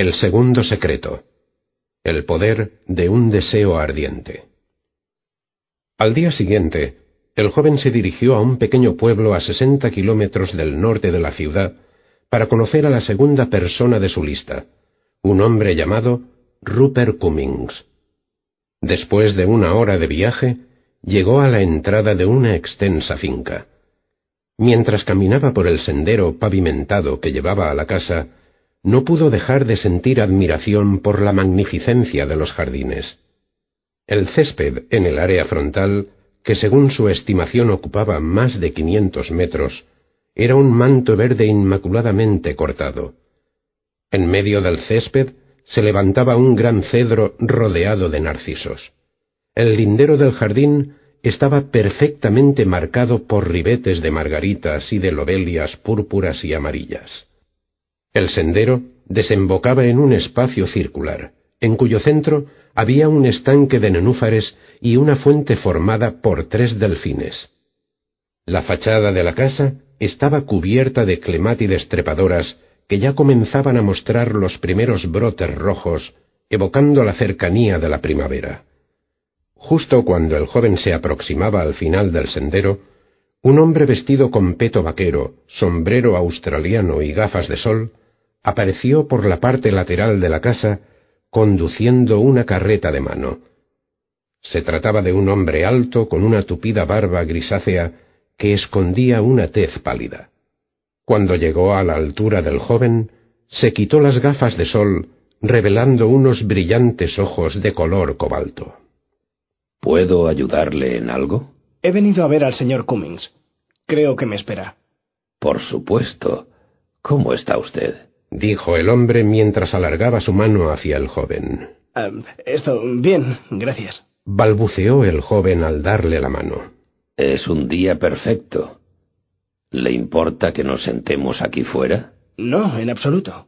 El segundo secreto. El poder de un deseo ardiente. Al día siguiente, el joven se dirigió a un pequeño pueblo a 60 kilómetros del norte de la ciudad para conocer a la segunda persona de su lista, un hombre llamado Rupert Cummings. Después de una hora de viaje, llegó a la entrada de una extensa finca. Mientras caminaba por el sendero pavimentado que llevaba a la casa, no pudo dejar de sentir admiración por la magnificencia de los jardines. El césped en el área frontal, que según su estimación ocupaba más de quinientos metros, era un manto verde inmaculadamente cortado. En medio del césped se levantaba un gran cedro rodeado de narcisos. El lindero del jardín estaba perfectamente marcado por ribetes de margaritas y de lobelias púrpuras y amarillas. El sendero desembocaba en un espacio circular, en cuyo centro había un estanque de nenúfares y una fuente formada por tres delfines. La fachada de la casa estaba cubierta de clemátides trepadoras que ya comenzaban a mostrar los primeros brotes rojos, evocando la cercanía de la primavera. Justo cuando el joven se aproximaba al final del sendero, un hombre vestido con peto vaquero, sombrero australiano y gafas de sol apareció por la parte lateral de la casa conduciendo una carreta de mano. Se trataba de un hombre alto con una tupida barba grisácea que escondía una tez pálida. Cuando llegó a la altura del joven, se quitó las gafas de sol, revelando unos brillantes ojos de color cobalto. ¿Puedo ayudarle en algo? He venido a ver al señor Cummings. Creo que me espera. Por supuesto. ¿Cómo está usted? Dijo el hombre mientras alargaba su mano hacia el joven. Ah, esto, bien, gracias. balbuceó el joven al darle la mano. Es un día perfecto. ¿Le importa que nos sentemos aquí fuera? No, en absoluto.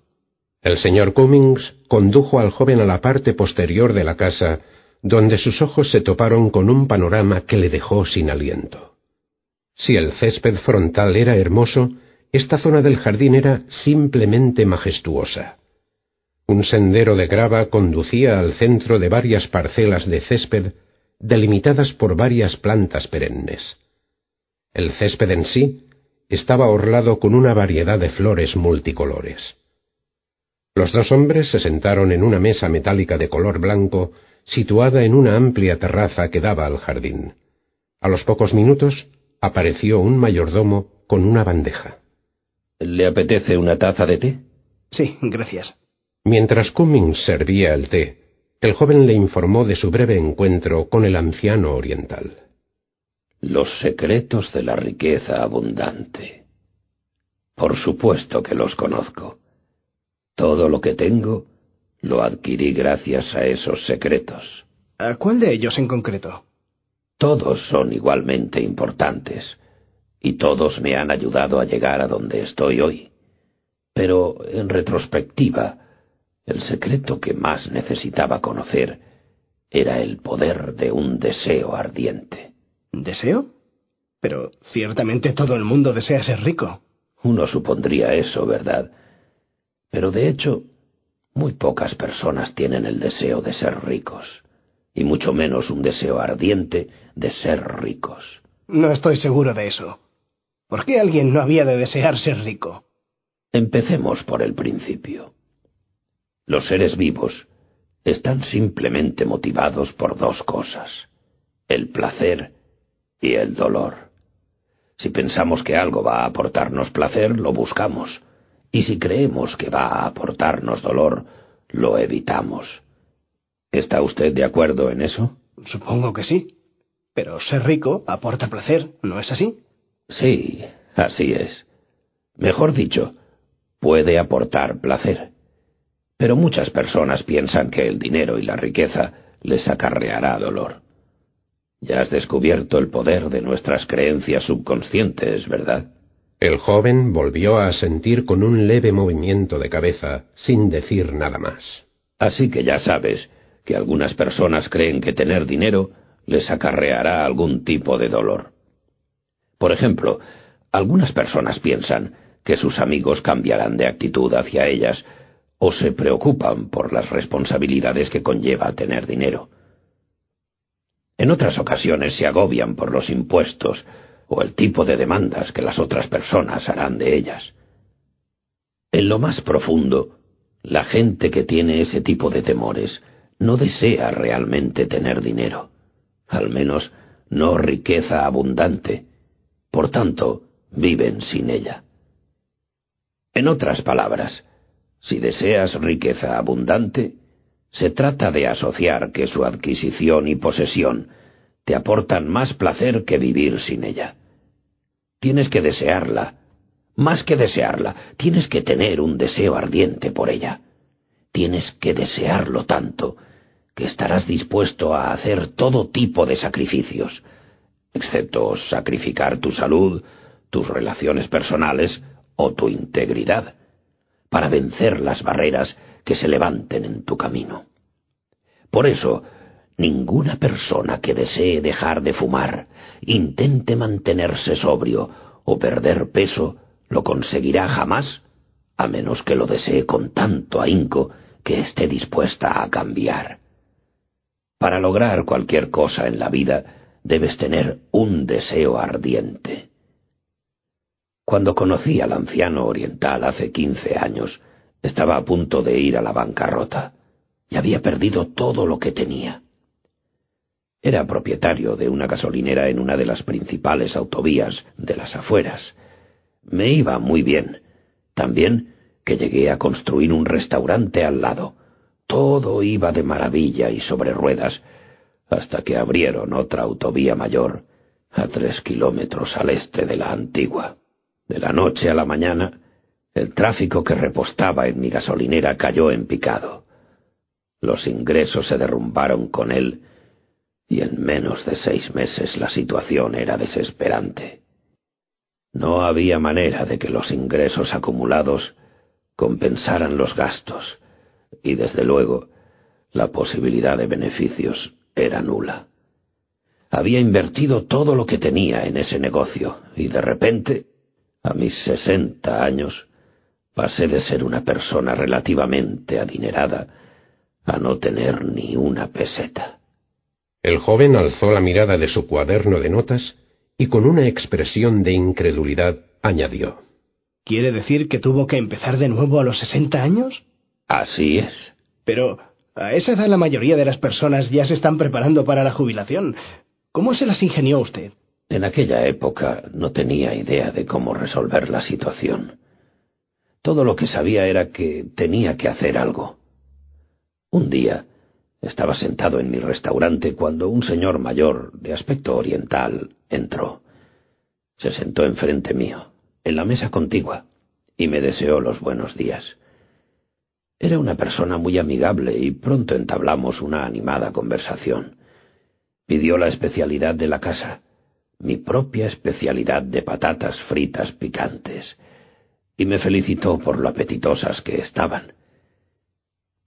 El señor Cummings condujo al joven a la parte posterior de la casa, donde sus ojos se toparon con un panorama que le dejó sin aliento. Si el césped frontal era hermoso, esta zona del jardín era simplemente majestuosa. Un sendero de grava conducía al centro de varias parcelas de césped delimitadas por varias plantas perennes. El césped en sí estaba orlado con una variedad de flores multicolores. Los dos hombres se sentaron en una mesa metálica de color blanco situada en una amplia terraza que daba al jardín. A los pocos minutos apareció un mayordomo con una bandeja. ¿Le apetece una taza de té? Sí, gracias. Mientras Cummings servía el té, el joven le informó de su breve encuentro con el anciano oriental. Los secretos de la riqueza abundante. Por supuesto que los conozco. Todo lo que tengo lo adquirí gracias a esos secretos. ¿A cuál de ellos en concreto? Todos son igualmente importantes, y todos me han ayudado a llegar a donde estoy hoy. Pero, en retrospectiva, el secreto que más necesitaba conocer era el poder de un deseo ardiente. ¿Deseo? Pero ciertamente todo el mundo desea ser rico. Uno supondría eso, ¿verdad? Pero de hecho, muy pocas personas tienen el deseo de ser ricos, y mucho menos un deseo ardiente de ser ricos. No estoy seguro de eso. ¿Por qué alguien no había de desear ser rico? Empecemos por el principio. Los seres vivos están simplemente motivados por dos cosas, el placer y el dolor. Si pensamos que algo va a aportarnos placer, lo buscamos, y si creemos que va a aportarnos dolor, lo evitamos. ¿Está usted de acuerdo en eso? Supongo que sí. Pero ser rico aporta placer, ¿no es así? Sí, así es. Mejor dicho, puede aportar placer. Pero muchas personas piensan que el dinero y la riqueza les acarreará dolor. Ya has descubierto el poder de nuestras creencias subconscientes, ¿verdad? El joven volvió a sentir con un leve movimiento de cabeza, sin decir nada más. Así que ya sabes que algunas personas creen que tener dinero les acarreará algún tipo de dolor. Por ejemplo, algunas personas piensan que sus amigos cambiarán de actitud hacia ellas o se preocupan por las responsabilidades que conlleva tener dinero. En otras ocasiones se agobian por los impuestos o el tipo de demandas que las otras personas harán de ellas. En lo más profundo, la gente que tiene ese tipo de temores no desea realmente tener dinero, al menos no riqueza abundante. Por tanto, viven sin ella. En otras palabras, si deseas riqueza abundante, se trata de asociar que su adquisición y posesión te aportan más placer que vivir sin ella. Tienes que desearla. Más que desearla, tienes que tener un deseo ardiente por ella. Tienes que desearlo tanto que estarás dispuesto a hacer todo tipo de sacrificios, excepto sacrificar tu salud, tus relaciones personales o tu integridad, para vencer las barreras que se levanten en tu camino. Por eso, ninguna persona que desee dejar de fumar, intente mantenerse sobrio o perder peso, lo conseguirá jamás, a menos que lo desee con tanto ahínco que esté dispuesta a cambiar. Para lograr cualquier cosa en la vida, debes tener un deseo ardiente. Cuando conocí al anciano oriental hace quince años, estaba a punto de ir a la bancarrota y había perdido todo lo que tenía. Era propietario de una gasolinera en una de las principales autovías de las afueras. Me iba muy bien. También que llegué a construir un restaurante al lado. Todo iba de maravilla y sobre ruedas, hasta que abrieron otra autovía mayor a tres kilómetros al este de la antigua. De la noche a la mañana, el tráfico que repostaba en mi gasolinera cayó en picado. Los ingresos se derrumbaron con él y en menos de seis meses la situación era desesperante. No había manera de que los ingresos acumulados compensaran los gastos y desde luego la posibilidad de beneficios era nula. Había invertido todo lo que tenía en ese negocio y de repente a mis sesenta años pasé de ser una persona relativamente adinerada a no tener ni una peseta. El joven alzó la mirada de su cuaderno de notas y con una expresión de incredulidad añadió. ¿Quiere decir que tuvo que empezar de nuevo a los sesenta años? Así es. Pero a esa edad la mayoría de las personas ya se están preparando para la jubilación. ¿Cómo se las ingenió usted? En aquella época no tenía idea de cómo resolver la situación. Todo lo que sabía era que tenía que hacer algo. Un día estaba sentado en mi restaurante cuando un señor mayor, de aspecto oriental, entró. Se sentó enfrente mío, en la mesa contigua, y me deseó los buenos días. Era una persona muy amigable y pronto entablamos una animada conversación. Pidió la especialidad de la casa mi propia especialidad de patatas fritas picantes, y me felicitó por lo apetitosas que estaban.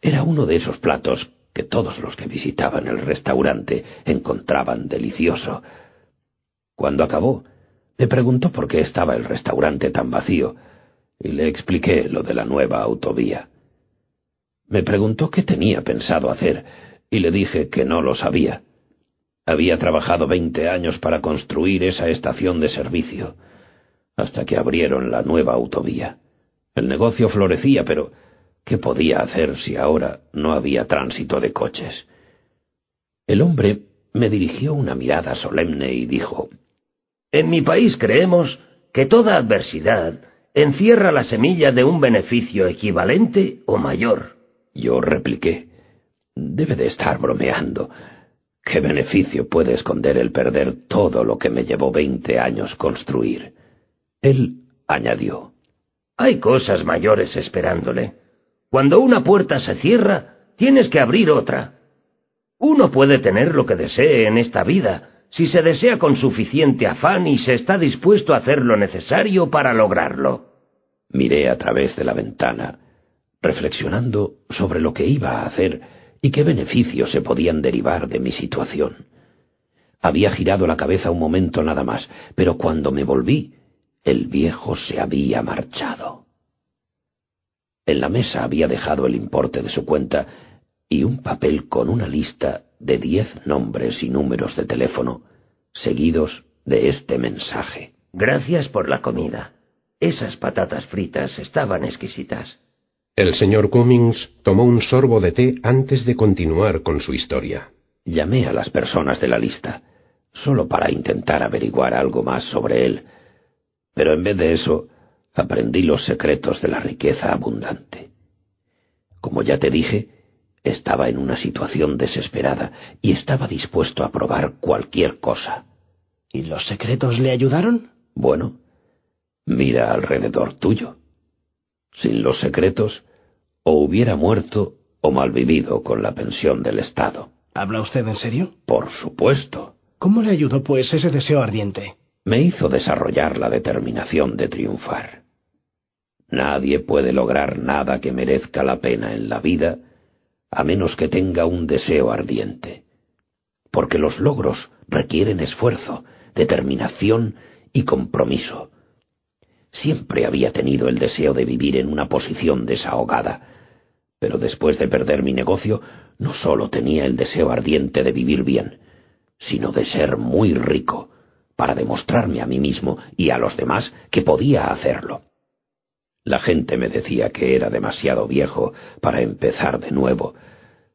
Era uno de esos platos que todos los que visitaban el restaurante encontraban delicioso. Cuando acabó, me preguntó por qué estaba el restaurante tan vacío, y le expliqué lo de la nueva autovía. Me preguntó qué tenía pensado hacer, y le dije que no lo sabía. Había trabajado veinte años para construir esa estación de servicio, hasta que abrieron la nueva autovía. El negocio florecía, pero ¿qué podía hacer si ahora no había tránsito de coches? El hombre me dirigió una mirada solemne y dijo, En mi país creemos que toda adversidad encierra la semilla de un beneficio equivalente o mayor. Yo repliqué, Debe de estar bromeando. ¿Qué beneficio puede esconder el perder todo lo que me llevó veinte años construir? Él añadió. Hay cosas mayores esperándole. Cuando una puerta se cierra, tienes que abrir otra. Uno puede tener lo que desee en esta vida, si se desea con suficiente afán y se está dispuesto a hacer lo necesario para lograrlo. Miré a través de la ventana, reflexionando sobre lo que iba a hacer y qué beneficios se podían derivar de mi situación. Había girado la cabeza un momento nada más, pero cuando me volví, el viejo se había marchado. En la mesa había dejado el importe de su cuenta y un papel con una lista de diez nombres y números de teléfono, seguidos de este mensaje. Gracias por la comida. Esas patatas fritas estaban exquisitas. El señor Cummings tomó un sorbo de té antes de continuar con su historia. Llamé a las personas de la lista, solo para intentar averiguar algo más sobre él, pero en vez de eso, aprendí los secretos de la riqueza abundante. Como ya te dije, estaba en una situación desesperada y estaba dispuesto a probar cualquier cosa. ¿Y los secretos le ayudaron? Bueno, mira alrededor tuyo. Sin los secretos, o hubiera muerto o malvivido con la pensión del Estado. ¿Habla usted en serio? Por supuesto. ¿Cómo le ayudó, pues, ese deseo ardiente? Me hizo desarrollar la determinación de triunfar. Nadie puede lograr nada que merezca la pena en la vida a menos que tenga un deseo ardiente. Porque los logros requieren esfuerzo, determinación y compromiso. Siempre había tenido el deseo de vivir en una posición desahogada, pero después de perder mi negocio, no solo tenía el deseo ardiente de vivir bien, sino de ser muy rico, para demostrarme a mí mismo y a los demás que podía hacerlo. La gente me decía que era demasiado viejo para empezar de nuevo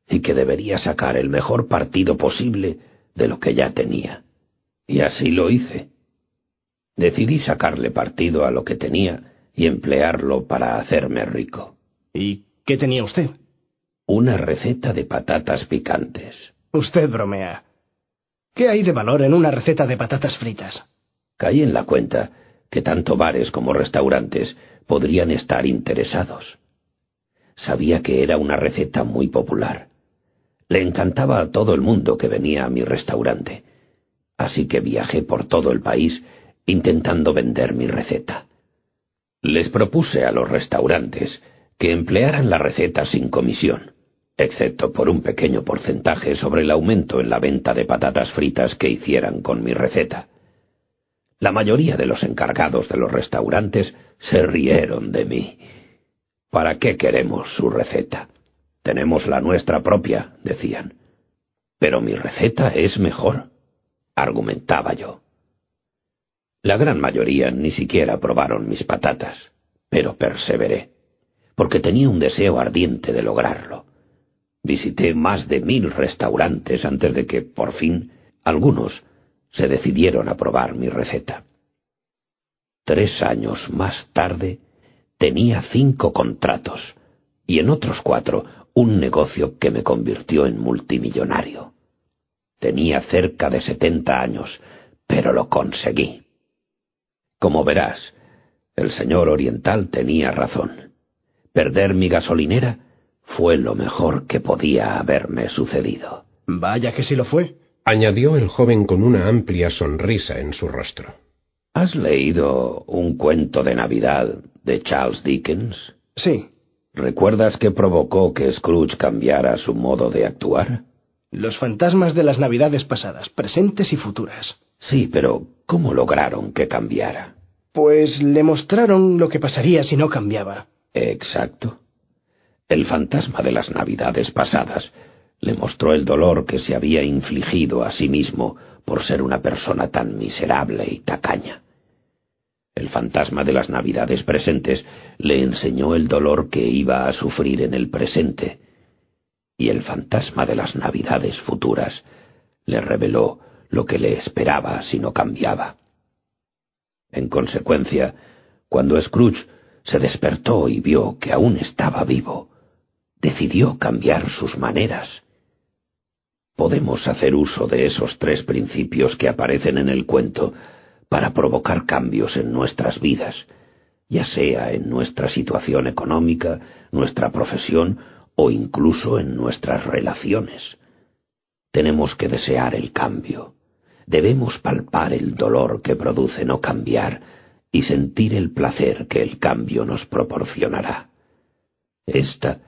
y que debería sacar el mejor partido posible de lo que ya tenía. Y así lo hice. Decidí sacarle partido a lo que tenía y emplearlo para hacerme rico. ¿Y qué tenía usted? Una receta de patatas picantes. Usted bromea. ¿Qué hay de valor en una receta de patatas fritas? Caí en la cuenta que tanto bares como restaurantes podrían estar interesados. Sabía que era una receta muy popular. Le encantaba a todo el mundo que venía a mi restaurante. Así que viajé por todo el país intentando vender mi receta. Les propuse a los restaurantes que emplearan la receta sin comisión, excepto por un pequeño porcentaje sobre el aumento en la venta de patatas fritas que hicieran con mi receta. La mayoría de los encargados de los restaurantes se rieron de mí. ¿Para qué queremos su receta? Tenemos la nuestra propia, decían. Pero mi receta es mejor, argumentaba yo. La gran mayoría ni siquiera probaron mis patatas, pero perseveré, porque tenía un deseo ardiente de lograrlo. Visité más de mil restaurantes antes de que, por fin, algunos se decidieron a probar mi receta. Tres años más tarde tenía cinco contratos y en otros cuatro un negocio que me convirtió en multimillonario. Tenía cerca de setenta años, pero lo conseguí. Como verás, el señor Oriental tenía razón. Perder mi gasolinera fue lo mejor que podía haberme sucedido. Vaya que sí lo fue, añadió el joven con una amplia sonrisa en su rostro. ¿Has leído un cuento de Navidad de Charles Dickens? Sí. ¿Recuerdas qué provocó que Scrooge cambiara su modo de actuar? Los fantasmas de las Navidades pasadas, presentes y futuras. Sí, pero ¿cómo lograron que cambiara? Pues le mostraron lo que pasaría si no cambiaba. Exacto. El fantasma de las Navidades pasadas le mostró el dolor que se había infligido a sí mismo por ser una persona tan miserable y tacaña. El fantasma de las Navidades presentes le enseñó el dolor que iba a sufrir en el presente, y el fantasma de las Navidades futuras le reveló lo que le esperaba si no cambiaba. En consecuencia, cuando Scrooge se despertó y vio que aún estaba vivo, decidió cambiar sus maneras. Podemos hacer uso de esos tres principios que aparecen en el cuento para provocar cambios en nuestras vidas, ya sea en nuestra situación económica, nuestra profesión o incluso en nuestras relaciones. Tenemos que desear el cambio debemos palpar el dolor que produce no cambiar y sentir el placer que el cambio nos proporcionará. Esta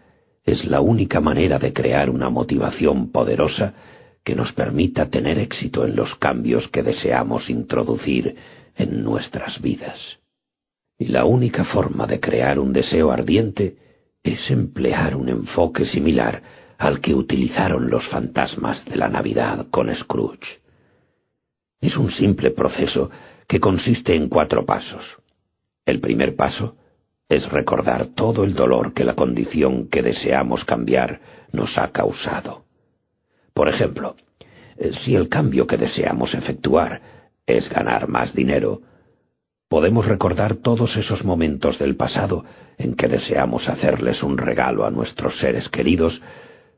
es la única manera de crear una motivación poderosa que nos permita tener éxito en los cambios que deseamos introducir en nuestras vidas. Y la única forma de crear un deseo ardiente es emplear un enfoque similar al que utilizaron los fantasmas de la Navidad con Scrooge. Es un simple proceso que consiste en cuatro pasos. El primer paso es recordar todo el dolor que la condición que deseamos cambiar nos ha causado. Por ejemplo, si el cambio que deseamos efectuar es ganar más dinero, podemos recordar todos esos momentos del pasado en que deseamos hacerles un regalo a nuestros seres queridos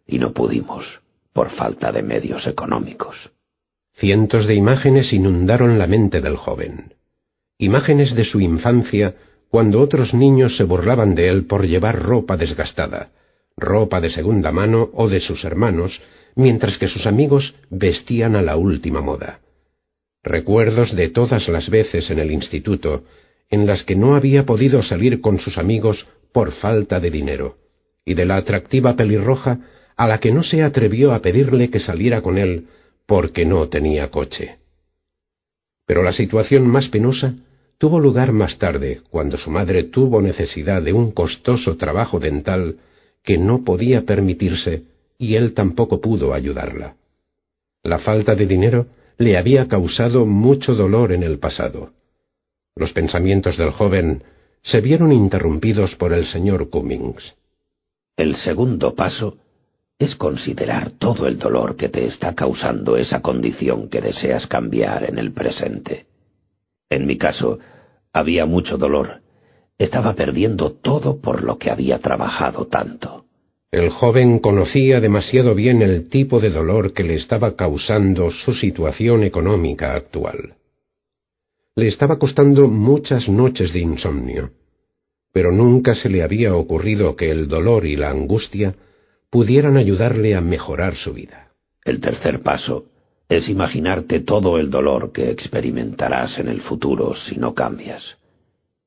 y no pudimos por falta de medios económicos. Cientos de imágenes inundaron la mente del joven. Imágenes de su infancia cuando otros niños se burlaban de él por llevar ropa desgastada, ropa de segunda mano o de sus hermanos, mientras que sus amigos vestían a la última moda. Recuerdos de todas las veces en el instituto en las que no había podido salir con sus amigos por falta de dinero, y de la atractiva pelirroja a la que no se atrevió a pedirle que saliera con él porque no tenía coche. Pero la situación más penosa tuvo lugar más tarde, cuando su madre tuvo necesidad de un costoso trabajo dental que no podía permitirse y él tampoco pudo ayudarla. La falta de dinero le había causado mucho dolor en el pasado. Los pensamientos del joven se vieron interrumpidos por el señor Cummings. El segundo paso considerar todo el dolor que te está causando esa condición que deseas cambiar en el presente. En mi caso, había mucho dolor. Estaba perdiendo todo por lo que había trabajado tanto. El joven conocía demasiado bien el tipo de dolor que le estaba causando su situación económica actual. Le estaba costando muchas noches de insomnio, pero nunca se le había ocurrido que el dolor y la angustia pudieran ayudarle a mejorar su vida. El tercer paso es imaginarte todo el dolor que experimentarás en el futuro si no cambias.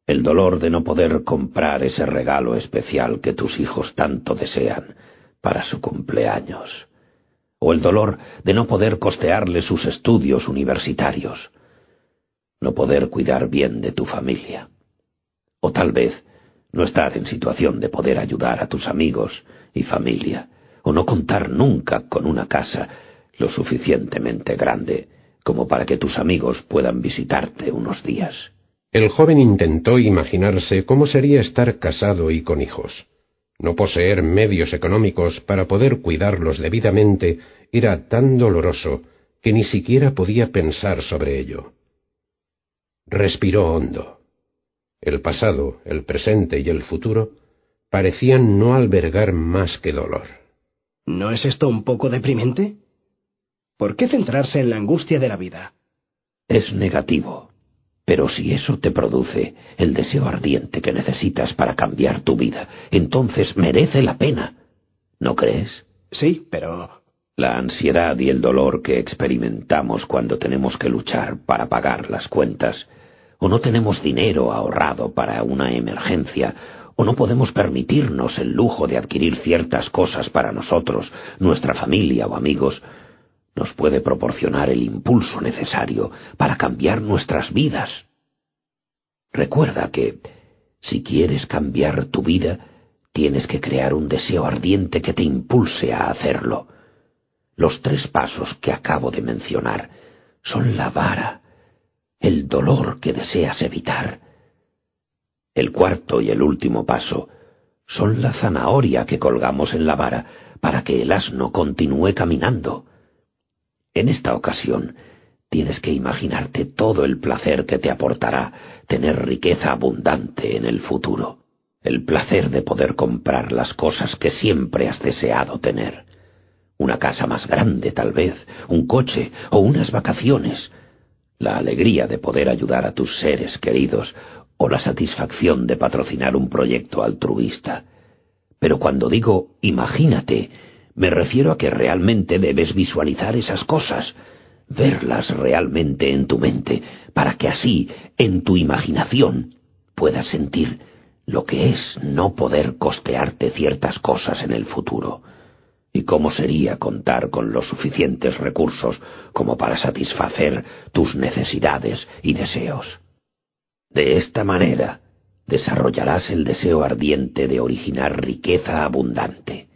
El dolor de no poder comprar ese regalo especial que tus hijos tanto desean para su cumpleaños. O el dolor de no poder costearle sus estudios universitarios. No poder cuidar bien de tu familia. O tal vez no estar en situación de poder ayudar a tus amigos y familia, o no contar nunca con una casa lo suficientemente grande como para que tus amigos puedan visitarte unos días. El joven intentó imaginarse cómo sería estar casado y con hijos. No poseer medios económicos para poder cuidarlos debidamente era tan doloroso que ni siquiera podía pensar sobre ello. Respiró hondo. El pasado, el presente y el futuro parecían no albergar más que dolor. ¿No es esto un poco deprimente? ¿Por qué centrarse en la angustia de la vida? Es negativo. Pero si eso te produce el deseo ardiente que necesitas para cambiar tu vida, entonces merece la pena. ¿No crees? Sí, pero... La ansiedad y el dolor que experimentamos cuando tenemos que luchar para pagar las cuentas, o no tenemos dinero ahorrado para una emergencia, o no podemos permitirnos el lujo de adquirir ciertas cosas para nosotros, nuestra familia o amigos, nos puede proporcionar el impulso necesario para cambiar nuestras vidas. Recuerda que, si quieres cambiar tu vida, tienes que crear un deseo ardiente que te impulse a hacerlo. Los tres pasos que acabo de mencionar son la vara, el dolor que deseas evitar. El cuarto y el último paso son la zanahoria que colgamos en la vara para que el asno continúe caminando. En esta ocasión, tienes que imaginarte todo el placer que te aportará tener riqueza abundante en el futuro, el placer de poder comprar las cosas que siempre has deseado tener. Una casa más grande, tal vez, un coche o unas vacaciones, la alegría de poder ayudar a tus seres queridos o la satisfacción de patrocinar un proyecto altruista. Pero cuando digo imagínate, me refiero a que realmente debes visualizar esas cosas, verlas realmente en tu mente, para que así, en tu imaginación, puedas sentir lo que es no poder costearte ciertas cosas en el futuro, y cómo sería contar con los suficientes recursos como para satisfacer tus necesidades y deseos. De esta manera, desarrollarás el deseo ardiente de originar riqueza abundante.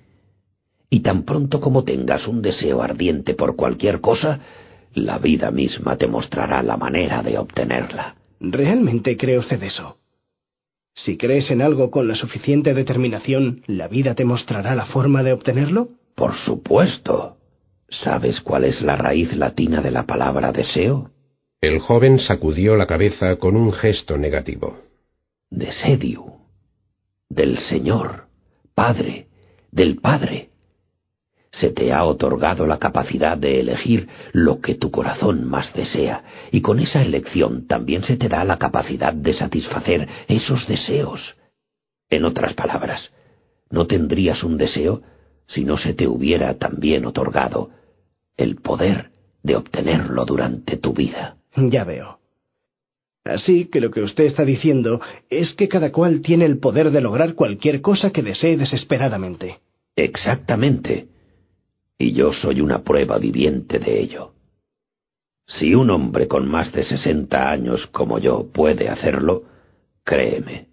Y tan pronto como tengas un deseo ardiente por cualquier cosa, la vida misma te mostrará la manera de obtenerla. ¿Realmente cree usted eso? Si crees en algo con la suficiente determinación, ¿la vida te mostrará la forma de obtenerlo? Por supuesto. ¿Sabes cuál es la raíz latina de la palabra deseo? El joven sacudió la cabeza con un gesto negativo. Desedio. Del Señor, Padre, del Padre. Se te ha otorgado la capacidad de elegir lo que tu corazón más desea, y con esa elección también se te da la capacidad de satisfacer esos deseos. En otras palabras, no tendrías un deseo si no se te hubiera también otorgado el poder de obtenerlo durante tu vida. Ya veo. Así que lo que usted está diciendo es que cada cual tiene el poder de lograr cualquier cosa que desee desesperadamente. Exactamente. Y yo soy una prueba viviente de ello. Si un hombre con más de sesenta años como yo puede hacerlo, créeme,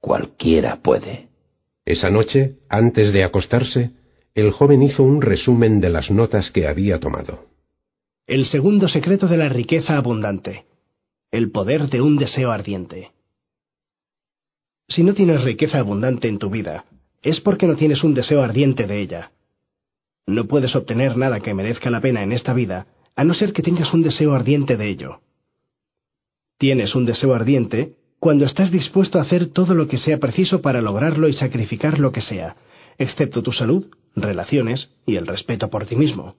cualquiera puede. Esa noche, antes de acostarse, el joven hizo un resumen de las notas que había tomado. El segundo secreto de la riqueza abundante. El poder de un deseo ardiente. Si no tienes riqueza abundante en tu vida, es porque no tienes un deseo ardiente de ella. No puedes obtener nada que merezca la pena en esta vida, a no ser que tengas un deseo ardiente de ello. Tienes un deseo ardiente cuando estás dispuesto a hacer todo lo que sea preciso para lograrlo y sacrificar lo que sea, excepto tu salud, relaciones y el respeto por ti mismo.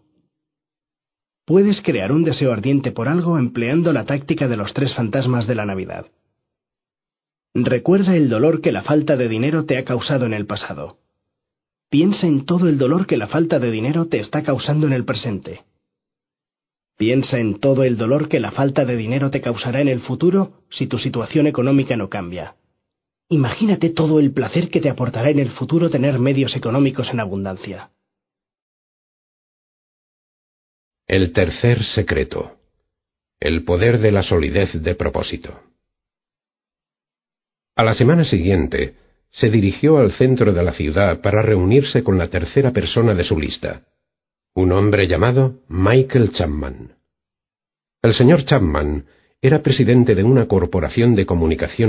Puedes crear un deseo ardiente por algo empleando la táctica de los tres fantasmas de la Navidad. Recuerda el dolor que la falta de dinero te ha causado en el pasado. Piensa en todo el dolor que la falta de dinero te está causando en el presente. Piensa en todo el dolor que la falta de dinero te causará en el futuro si tu situación económica no cambia. Imagínate todo el placer que te aportará en el futuro tener medios económicos en abundancia. El tercer secreto. El poder de la solidez de propósito. A la semana siguiente, se dirigió al centro de la ciudad para reunirse con la tercera persona de su lista, un hombre llamado Michael Chapman. El señor Chapman era presidente de una corporación de comunicación